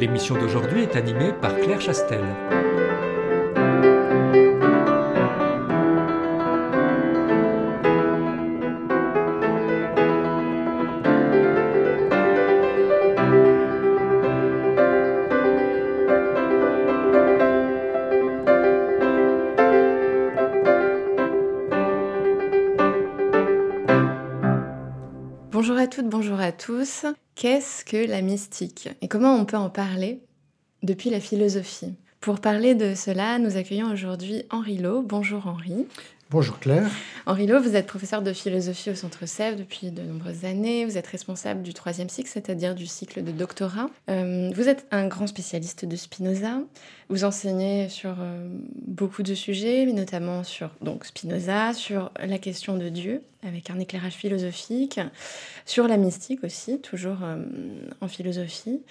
L'émission d'aujourd'hui est animée par Claire Chastel. Bonjour à toutes, bonjour à tous. Qu'est-ce que la mystique? Et comment on peut en parler depuis la philosophie? Pour parler de cela, nous accueillons aujourd'hui Henri Lowe. Bonjour Henri. Bonjour Claire. Henri Lowe, vous êtes professeur de philosophie au Centre Sèvres depuis de nombreuses années. Vous êtes responsable du troisième cycle, c'est-à-dire du cycle de doctorat. Euh, vous êtes un grand spécialiste de Spinoza. Vous enseignez sur euh, beaucoup de sujets, mais notamment sur donc Spinoza, sur la question de Dieu, avec un éclairage philosophique, sur la mystique aussi, toujours euh, en philosophie.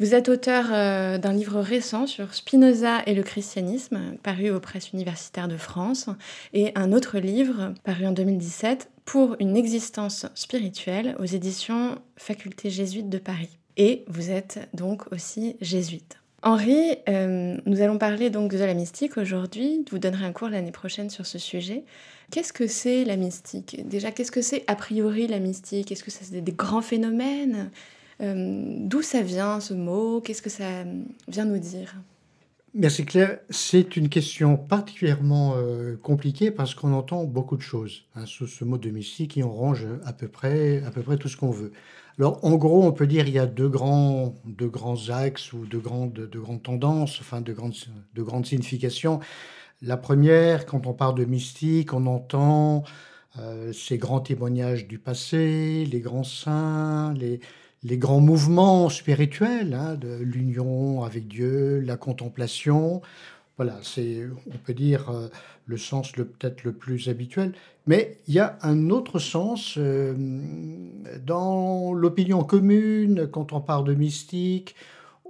Vous êtes auteur euh, d'un livre récent sur Spinoza et le christianisme, paru aux presses universitaires de France, et un autre livre, paru en 2017, pour une existence spirituelle aux éditions Faculté jésuite de Paris. Et vous êtes donc aussi jésuite. Henri, euh, nous allons parler donc de la mystique aujourd'hui. Vous donnerez un cours l'année prochaine sur ce sujet. Qu'est-ce que c'est la mystique? Déjà, qu'est-ce que c'est a priori la mystique? Est-ce que c'est des grands phénomènes? D'où ça vient ce mot? Qu'est-ce que ça vient nous dire? Merci Claire. C'est une question particulièrement euh, compliquée parce qu'on entend beaucoup de choses hein, sous ce mot de mystique et on range à peu près, à peu près tout ce qu'on veut. Alors en gros, on peut dire qu'il y a deux grands, deux grands axes ou deux grandes, de grandes tendances, enfin de grandes, de grandes significations. La première, quand on parle de mystique, on entend euh, ces grands témoignages du passé, les grands saints, les, les grands mouvements spirituels hein, de l'union avec Dieu, la contemplation. Voilà, c'est, on peut dire, euh, le sens le, peut-être le plus habituel. Mais il y a un autre sens euh, dans l'opinion commune, quand on parle de mystique,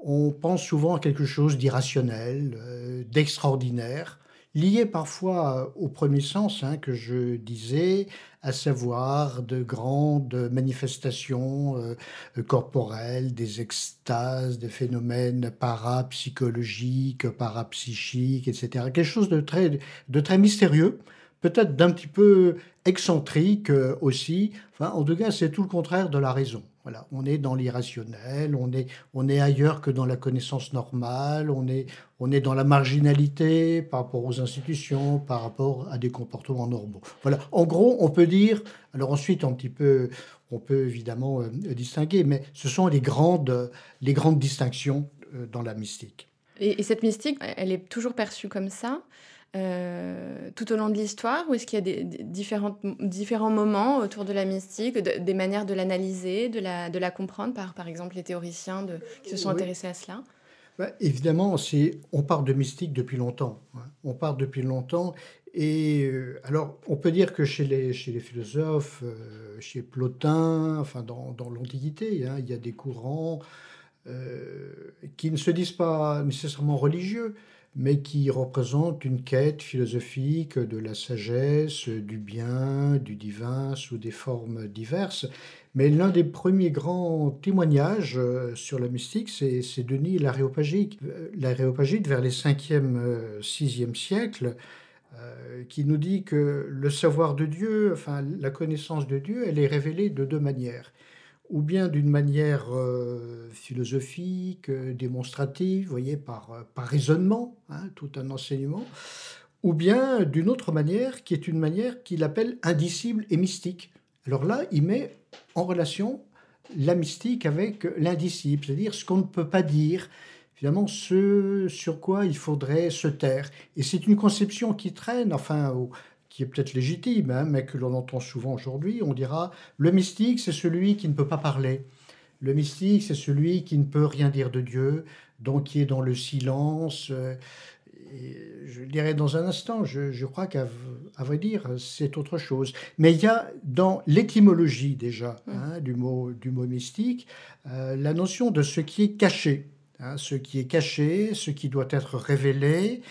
on pense souvent à quelque chose d'irrationnel, euh, d'extraordinaire lié parfois au premier sens hein, que je disais, à savoir de grandes manifestations euh, corporelles, des extases, des phénomènes parapsychologiques, parapsychiques, etc. Quelque chose de très, de très mystérieux, peut-être d'un petit peu excentrique euh, aussi. Enfin, en tout cas, c'est tout le contraire de la raison. Voilà, on est dans l'irrationnel, on est, on est ailleurs que dans la connaissance normale, on est, on est dans la marginalité par rapport aux institutions, par rapport à des comportements normaux. Voilà, en gros, on peut dire, alors ensuite, un petit peu, on peut évidemment euh, distinguer, mais ce sont les grandes, les grandes distinctions euh, dans la mystique. Et, et, cette mystique, elle est toujours perçue comme ça? Euh, tout au long de l'histoire ou est-ce qu'il y a des, des différents, différents moments autour de la mystique, de, des manières de l'analyser, de la, de la comprendre par, par exemple, les théoriciens de, qui se sont oui. intéressés à cela? Bah, Évidemment, on parle de mystique depuis longtemps. Hein. On parle depuis longtemps. Et euh, alors, on peut dire que chez les, chez les philosophes, euh, chez Plotin, enfin dans, dans l'Antiquité, hein, il y a des courants qui ne se disent pas nécessairement religieux, mais qui représente une quête philosophique de la sagesse, du bien, du divin sous des formes diverses. Mais l'un des premiers grands témoignages euh, sur la mystique, c'est Denis l'Aréopagite. L'Aréopagite, vers les 5e, 6e siècles, euh, qui nous dit que le savoir de Dieu, enfin la connaissance de Dieu, elle est révélée de deux manières ou bien d'une manière euh, philosophique, euh, démonstrative, voyez, par, euh, par raisonnement, hein, tout un enseignement, ou bien d'une autre manière, qui est une manière qu'il appelle indicible et mystique. Alors là, il met en relation la mystique avec l'indicible, c'est-à-dire ce qu'on ne peut pas dire, finalement ce sur quoi il faudrait se taire. Et c'est une conception qui traîne, enfin, au, qui est peut-être légitime, hein, mais que l'on entend souvent aujourd'hui, on dira le mystique, c'est celui qui ne peut pas parler. Le mystique, c'est celui qui ne peut rien dire de Dieu, donc qui est dans le silence. Euh, je dirais dans un instant, je, crois qu'à vrai dire, c'est autre chose. Mais il y a dans l'étymologie déjà mmh. hein, du, mot, du mot mystique euh, la notion de ce qui est caché. Hein, ce qui est caché, ce qui doit être révélé,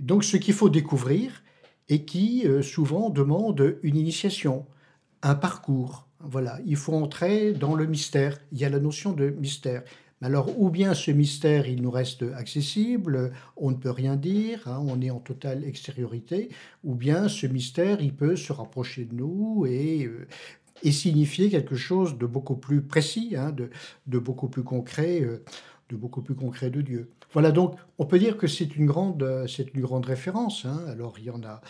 donc ce qu'il faut découvrir et qui euh, souvent demande une initiation, un parcours. Voilà, il faut entrer dans le mystère. Il y a la notion de mystère. Alors, ou bien ce mystère, il nous reste accessible, on ne peut rien dire, hein, on est en totale extériorité, ou bien ce mystère, il peut se rapprocher de nous et, euh, et signifier quelque chose de beaucoup plus précis, hein, de, beaucoup plus concret, euh, de beaucoup plus concret de Dieu. Voilà, donc on peut dire que c'est une grande, c'est une grande référence. Hein. Alors il y en a,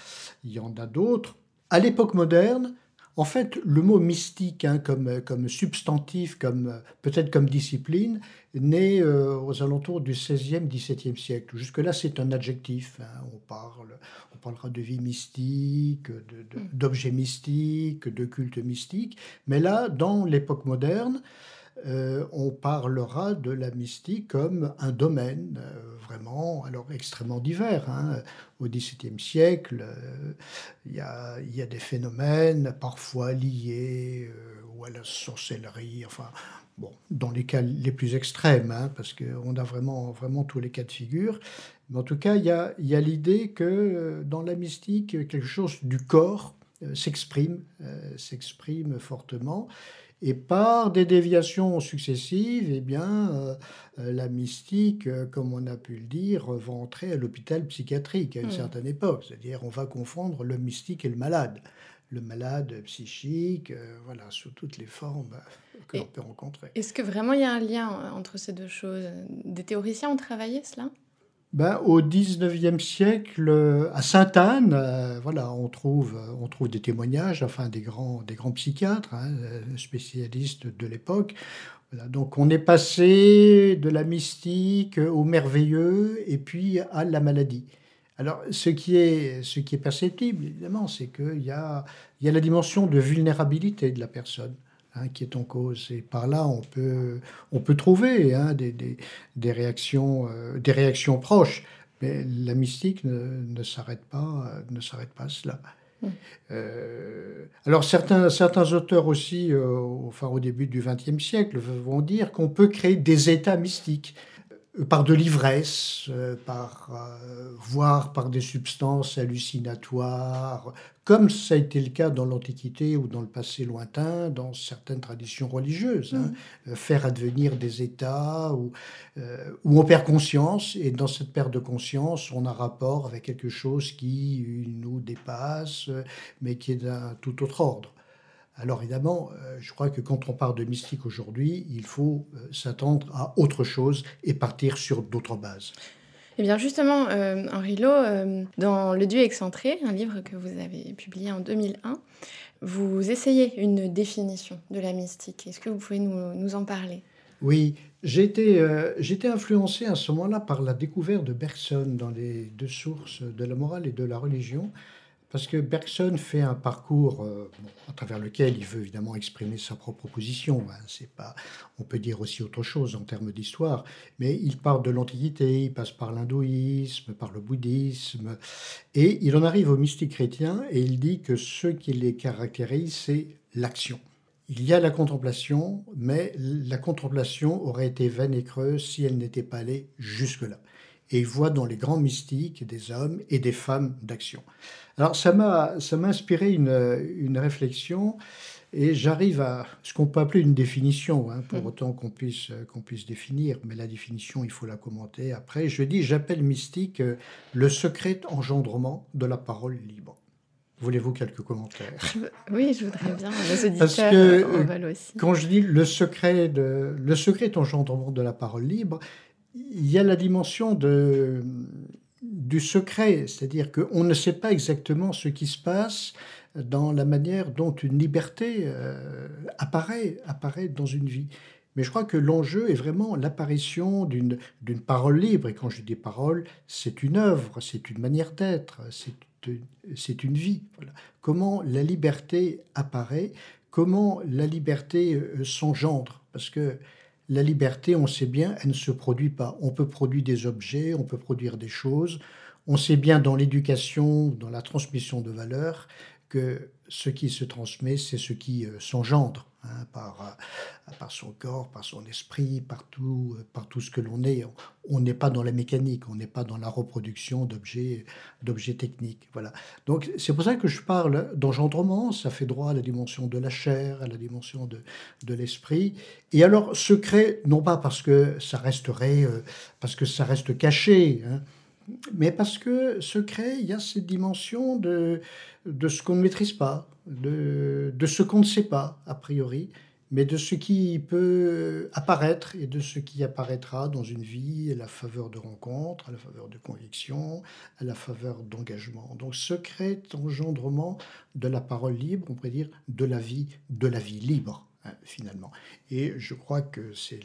il y en a d'autres. À l'époque moderne, en fait, le mot mystique, hein, comme, comme substantif, comme, peut-être comme discipline, naît euh, aux alentours du XVIe, XVIIe siècle. Jusque-là, c'est un adjectif. Hein. On, parle, on parlera de vie mystique, mm. d'objets mystiques, de culte mystique. Mais là, dans l'époque moderne, euh, on parlera de la mystique comme un domaine euh, vraiment alors extrêmement divers. Hein. Au XVIIe siècle, euh, il y, a, des phénomènes parfois liés ou à la sorcellerie, enfin bon, dans les cas les plus extrêmes, hein, parce qu'on a vraiment, vraiment tous les cas de figure. Mais en tout cas, il y a, y a l'idée que dans la mystique, quelque chose du corps s'exprime, s'exprime fortement. Et par des déviations successives, eh bien, euh, euh, la mystique, euh, comme on a pu le dire, va entrer à l'hôpital psychiatrique à une hmm. certaine époque. C'est-à-dire, on va confondre le mystique et le malade. Le malade psychique, voilà, sous toutes les formes que l'on peut rencontrer. Est-ce que vraiment il y a un lien entre ces deux choses? Des théoriciens ont travaillé cela? Ben, au XIXe siècle, à Sainte-Anne, euh, voilà, on trouve, on trouve des témoignages, enfin des grands, des grands psychiatres, hein, euh, spécialistes de l'époque. donc on est passé de la mystique au merveilleux et puis à la maladie. Alors ce qui est, ce qui est perceptible, évidemment, c'est qu'il y a, y a la dimension de vulnérabilité de la personne. Hein, qui est en cause. Et par là, on peut, on peut trouver hein, des, des, des, réactions, euh, des réactions proches. Mais la mystique ne, ne s'arrête pas, ne s'arrête pas à cela. Mmh. Euh, alors certains, certains auteurs aussi, euh, enfin, au début du XXe siècle, vont dire qu'on peut créer des états mystiques par de l'ivresse, euh, par euh, voire par des substances hallucinatoires, comme ça a été le cas dans l'Antiquité ou dans le passé lointain, dans certaines traditions religieuses. Hein. Mm. Euh, faire advenir des états où, où on perd conscience, et dans cette perte de conscience, on a rapport avec quelque chose qui nous dépasse, mais qui est d'un tout autre ordre. Alors évidemment, euh, je crois que quand on parle de mystique aujourd'hui, il faut euh, s'attendre à autre chose et partir sur d'autres bases. Eh bien justement, euh, Henri Lowe, dans Le Dieu excentré, un livre que vous avez publié en 2001, vous essayez une définition de la mystique. Est-ce que vous pouvez nous, nous en parler? Oui, j'étais influencé à ce moment-là par la découverte de Bergson dans les deux sources de la morale et de la religion. Parce que Bergson fait un parcours euh, à travers lequel il veut évidemment exprimer sa propre position. Hein. C'est pas, on peut dire aussi autre chose en termes d'histoire, mais il part de l'Antiquité, il passe par l'hindouisme, par le bouddhisme, et il en arrive au mystique chrétien et il dit que ce qui les caractérise, c'est l'action. Il y a la contemplation, mais la contemplation aurait été vaine et creuse si elle n'était pas allée jusque-là. Et il voit dans les grands mystiques des hommes et des femmes d'action. Alors ça m'a ça m'a inspiré une, une réflexion et j'arrive à ce qu'on peut appeler une définition, hein, pour mm. autant qu'on puisse, qu'on puisse définir, mais la définition, il faut la commenter après. Je dis, j'appelle mystique euh, le secret engendrement de la parole libre. Voulez-vous quelques commentaires? Oui, je voudrais bien. Les auditeurs Parce que, euh, aussi. Quand je dis le secret, de, le secret engendrement de la parole libre, il y a la dimension de, du secret, c'est-à-dire qu'on ne sait pas exactement ce qui se passe dans la manière dont une liberté euh, apparaît, apparaît dans une vie. Mais je crois que l'enjeu est vraiment l'apparition d'une parole libre. Et quand je dis parole, c'est une œuvre, c'est une manière d'être, c'est une vie. Comment la liberté apparaît, comment la liberté s'engendre. Parce que la liberté, on sait bien, elle ne se produit pas. On peut produire des objets, on peut produire des choses. On sait bien dans l'éducation, dans la transmission de valeurs, que ce qui se transmet, c'est ce qui euh, s'engendre hein, par, euh, par son corps, par son esprit, par tout, euh, par tout ce que l'on est. On n'est pas dans la mécanique, on n'est pas dans la reproduction d'objets, d'objets techniques. Voilà. Donc c'est pour ça que je parle d'engendrement, ça fait droit à la dimension de la chair, à la dimension de, de l'esprit. Et alors secret, non pas parce que ça resterait, parce que ça reste caché, hein, mais parce que secret, il y a cette dimension de, de ce qu'on ne maîtrise pas, de, de ce qu'on ne sait pas, a priori, mais de ce qui peut apparaître et de ce qui apparaîtra dans une vie à la faveur de rencontres, à la faveur de convictions, à la faveur d'engagement. Donc secret engendrement de la parole libre, on pourrait dire de la vie, de la vie libre. Hein, finalement. Et je crois que c'est,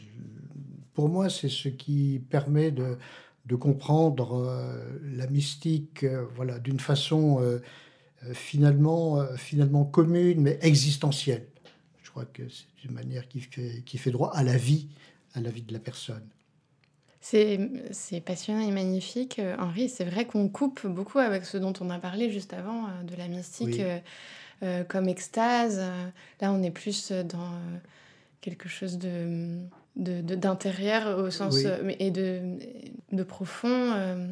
pour moi, c'est ce qui permet de, de comprendre euh, la mystique euh, voilà, d'une façon euh, finalement, finalement commune, mais existentielle. Je crois que c'est une manière qui fait, qui fait droit à la vie, à la vie de la personne. C'est passionnant et magnifique, Henri. C'est vrai qu'on coupe beaucoup avec ce dont on a parlé juste avant, de la mystique comme extase. Là, on est plus dans quelque chose de d'intérieur au sens euh, et de, de profond euh,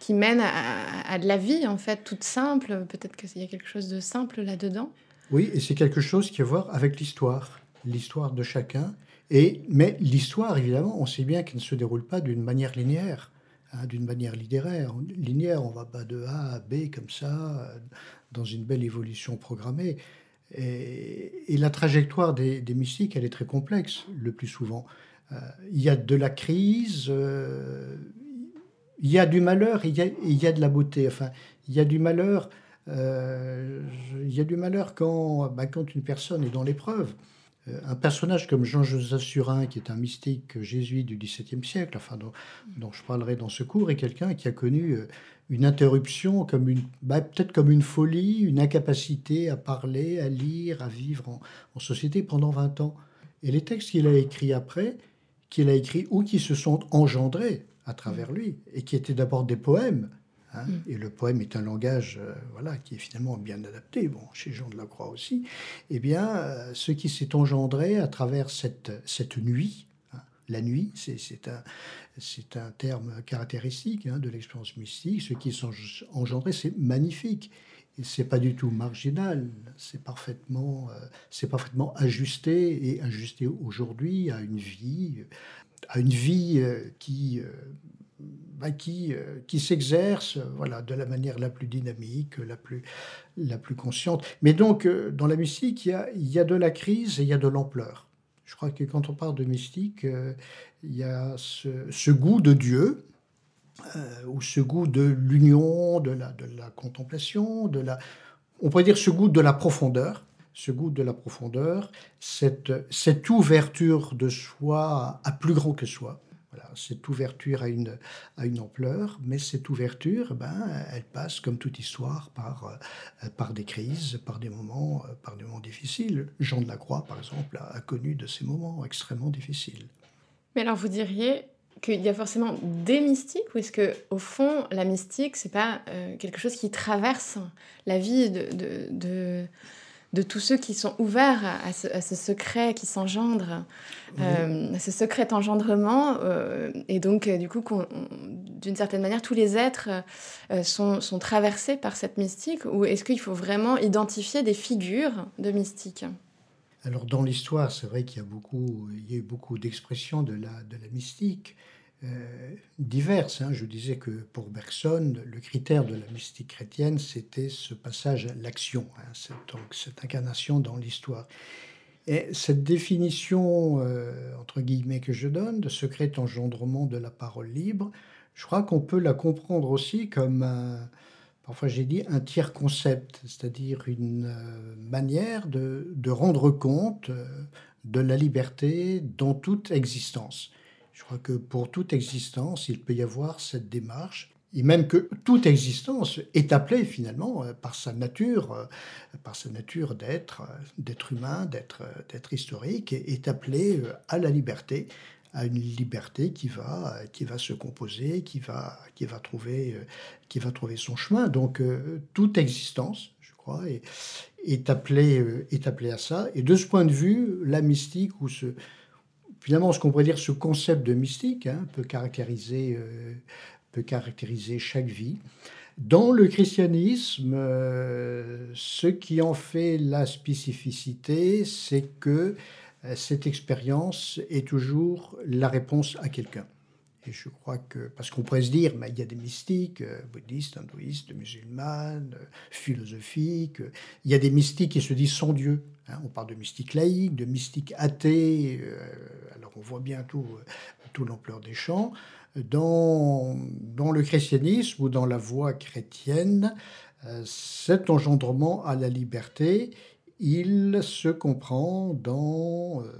qui mène à, de la vie en fait toute simple. Peut-être qu'il y a quelque chose de simple là-dedans. Oui et c'est quelque chose qui a à voir avec l'histoire. L'histoire de chacun. Et mais l'histoire évidemment on sait bien qu'elle ne se déroule pas d'une manière linéaire hein, d'une manière littéraire. Linéaire on va pas de A à B comme ça euh, dans une belle évolution programmée. Et, et la trajectoire des, des mystiques elle est très complexe le plus souvent il y a de la crise, euh, il y a du malheur, il y a, il y a de la beauté. Enfin, il y a du malheur. Euh, il y a du malheur quand, bah, quand une personne est dans l'épreuve. un personnage comme Jean-Joseph Surin, qui est un mystique jésuite du XVIIe siècle, enfin, dont, je parlerai dans ce cours, est quelqu'un qui a connu une interruption, comme une, bah, peut-être comme une folie, une incapacité à parler, à lire, à vivre en, en société pendant 20 ans. Et les textes qu'il a écrits après, qu'il a écrit ou qui se sont engendrés à travers mm. lui et qui étaient d'abord des poèmes. Hein. Mm. Et le poème est un langage euh, voilà, qui est finalement bien adapté, bon, chez Jean de la Croix aussi. Eh bien, euh, ce qui s'est engendré à travers cette, cette nuit, hein. la nuit, c'est un, un terme caractéristique hein, de l'expérience mystique, ce qui s'est engendré, c'est magnifique. Et c'est pas du tout marginal, c'est parfaitement, euh, c'est parfaitement ajusté et ajusté aujourd'hui à une vie, à une vie euh, qui, euh, bah, qui, qui s'exerce, voilà, de la manière la plus dynamique, la plus, la plus consciente. Mais donc, dans la mystique, il y a, y a de la crise et il y a de l'ampleur. Je crois que quand on parle de mystique, il y a ce goût de Dieu, euh, ou ce goût de l'union, de la, de la contemplation, de la, on pourrait dire ce goût de la profondeur, ce goût de la profondeur, cette, cette ouverture de soi à plus grand que soi. Voilà, cette ouverture à une, à une ampleur, mais cette ouverture, ben, elle passe comme toute histoire par, euh, par des crises, par des moments, euh, par des moments difficiles. Jean de la Croix, par exemple, a connu de ces moments extrêmement difficiles. Mais alors vous diriez, qu'il y a forcément des mystiques ou est-ce que au fond la mystique c'est pas euh, quelque chose qui traverse la vie de, de, de, tous ceux qui sont ouverts à, ce, secret qui s'engendre, euh, à ce secret engendrement euh, et donc du coup d'une certaine manière tous les êtres sont, sont, traversés par cette mystique ou est-ce qu'il faut vraiment identifier des figures de mystiques? Alors dans l'histoire, c'est vrai qu'il y a beaucoup, il y a eu beaucoup d'expressions de la, de la mystique. Euh, diverses. Hein. Je disais que pour Bergson, le critère de la mystique chrétienne, c'était ce passage à l'action, hein, cette, cette incarnation dans l'histoire. Et cette définition, euh, entre guillemets, que je donne, de secret engendrement de la parole libre, je crois qu'on peut la comprendre aussi comme un, parfois j'ai dit, un tiers concept, c'est-à-dire une euh, manière de, de, rendre compte de la liberté dans toute existence. Je crois que pour toute existence, il peut y avoir cette démarche. et même que toute existence est appelée finalement euh, par sa nature, euh, par sa nature d'être, euh, d'être humain, d'être historique, est appelée à la liberté, à une liberté qui va, qui va se composer, qui va, qui va, trouver, qui va trouver son chemin. Donc toute existence, je crois, est, appelée, est appelée à ça. Et de ce point de vue, la mystique, ou finalement ce qu'on pourrait dire ce concept de mystique, hein, peut caractériser peut caractériser chaque vie. Dans le christianisme, euh, ce qui en fait la spécificité, c'est que euh, cette expérience est toujours la réponse à quelqu'un. Et je crois que, parce qu'on pourrait se dire, il y a des mystiques, euh, bouddhistes, hindouistes, musulmanes, philosophiques, il y a des mystiques qui se disent sans Dieu. Hein. on parle de mystiques laïcs, de mystiques athées, alors on voit bien tout, l'ampleur des champs dans, le christianisme ou dans la voie chrétienne, euh, cet engendrement à la liberté, il se comprend dans, euh,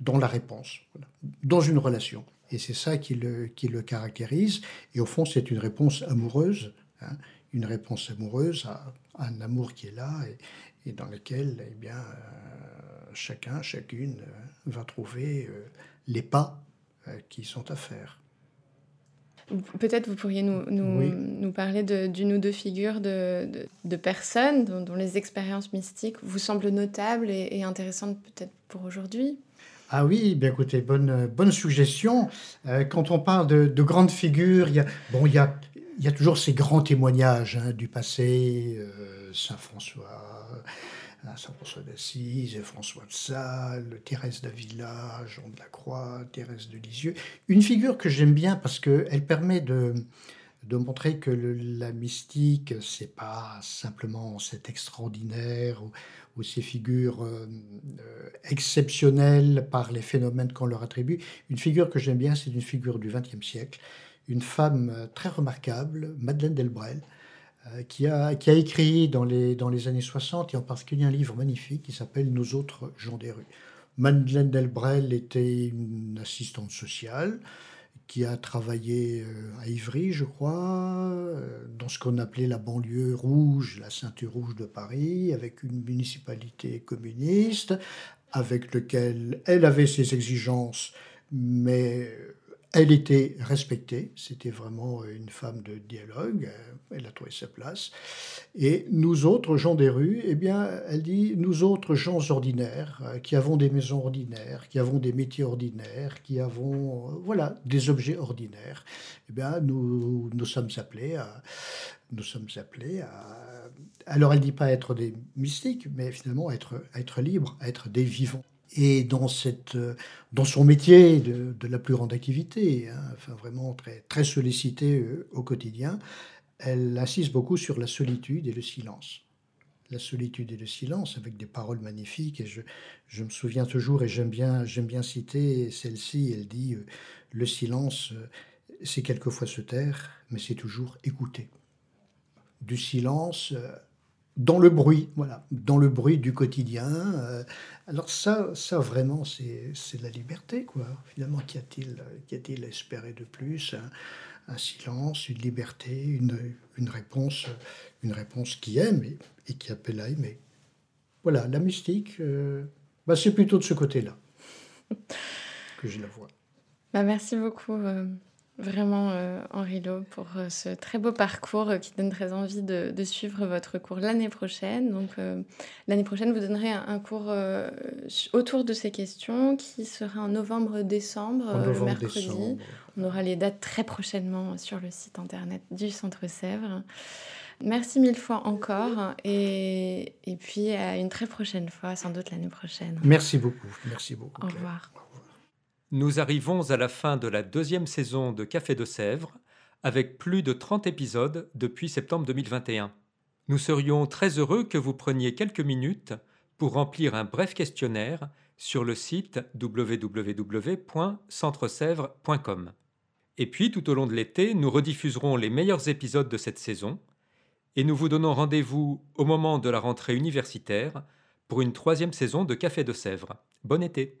dans la réponse, dans une relation. Et c'est ça qui le, qui le caractérise. Et au fond, c'est une réponse amoureuse, hein, une réponse amoureuse à, un amour qui est là et, dans lequel eh bien, euh, chacun, chacune va trouver les pas qui sont à faire. Peut-être vous pourriez nous, nous, nous parler d'une ou deux figures de, de, personnes dont, les expériences mystiques vous semblent notables et, intéressantes peut-être pour aujourd'hui ah oui, bien écoutez, bonne, bonne suggestion. Euh, quand on parle de, de, grandes figures, il y a, bon, il y a, il y a toujours ces grands témoignages hein, du passé, euh, Saint François, Saint-François d'Assise, François de Sales, Thérèse d'Avila, Jean de la Croix, Thérèse de Lisieux. Une figure que j'aime bien parce qu'elle permet de, de montrer que la mystique, c'est pas simplement cet extraordinaire ou, ces figures euh, euh, exceptionnelles par les phénomènes qu'on leur attribue. Une figure que j'aime bien, c'est une figure du XXe siècle, une femme euh, très remarquable, Madeleine Delbrel, qui, a, qui a écrit dans les, dans les années 60, et en particulier un livre magnifique qui s'appelle Nous autres gens des rues. Madeleine Delbrel était une assistante sociale qui a travaillé euh, à Ivry, je crois, euh, dans ce qu'on appelait la banlieue rouge, la ceinture rouge de Paris, avec une municipalité communiste, avec lequel elle avait ses exigences, mais elle était respectée, c'était vraiment une femme de dialogue, elle a trouvé sa place. Et nous autres gens des rues, eh bien, elle dit, nous autres gens ordinaires, euh, qui avons des maisons ordinaires, qui avons des métiers ordinaires, qui avons, euh, voilà, des objets ordinaires, eh bien, nous, nous sommes appelés à, nous sommes appelés alors elle dit pas être des mystiques, mais finalement être, être libres, être des vivants et dans, cette, dans son métier de, la plus grande activité, hein, enfin vraiment très, très sollicité euh, au quotidien, elle insiste beaucoup sur la solitude et le silence. La solitude et le silence, avec des paroles magnifiques. Et je, je me souviens toujours, et j'aime bien, j'aime bien citer celle-ci, elle dit euh, Le silence, euh, c'est quelquefois se taire, mais c'est toujours écouter. Du silence dans le bruit, voilà, dans le bruit du quotidien. Euh, alors ça, ça vraiment, c'est la liberté, quoi. Finalement, qu'y a-t-il a-t-il à espérer de plus? Un, silence, une liberté, une, une, réponse, une réponse qui aime et, qui appelle à aimer. Voilà, la mystique, euh, bah, c'est plutôt de ce côté-là que je la vois. Bah, merci beaucoup. Euh, vraiment, euh, Henri Lowe, pour euh, ce très beau parcours euh, qui donne très envie de, suivre votre cours l'année prochaine. Donc, l'année prochaine, vous donnerez un, cours autour de ces questions qui sera en novembre-décembre, le mercredi. On aura les dates très prochainement sur le site internet du Centre Sèvres. Merci mille fois encore et, et puis à une très prochaine fois, sans doute l'année prochaine. Merci beaucoup. Merci beaucoup. Au revoir. Nous arrivons à la fin de la deuxième saison de Café de Sèvres, avec plus de 30 épisodes depuis septembre 2021. Nous serions très heureux que vous preniez quelques minutes pour remplir un bref questionnaire sur le site www.centresèvres.com. Et puis, tout au long de l'été, nous rediffuserons les meilleurs épisodes de cette saison et nous vous donnons rendez-vous au moment de la rentrée universitaire pour une troisième saison de Café de Sèvres. Bon été!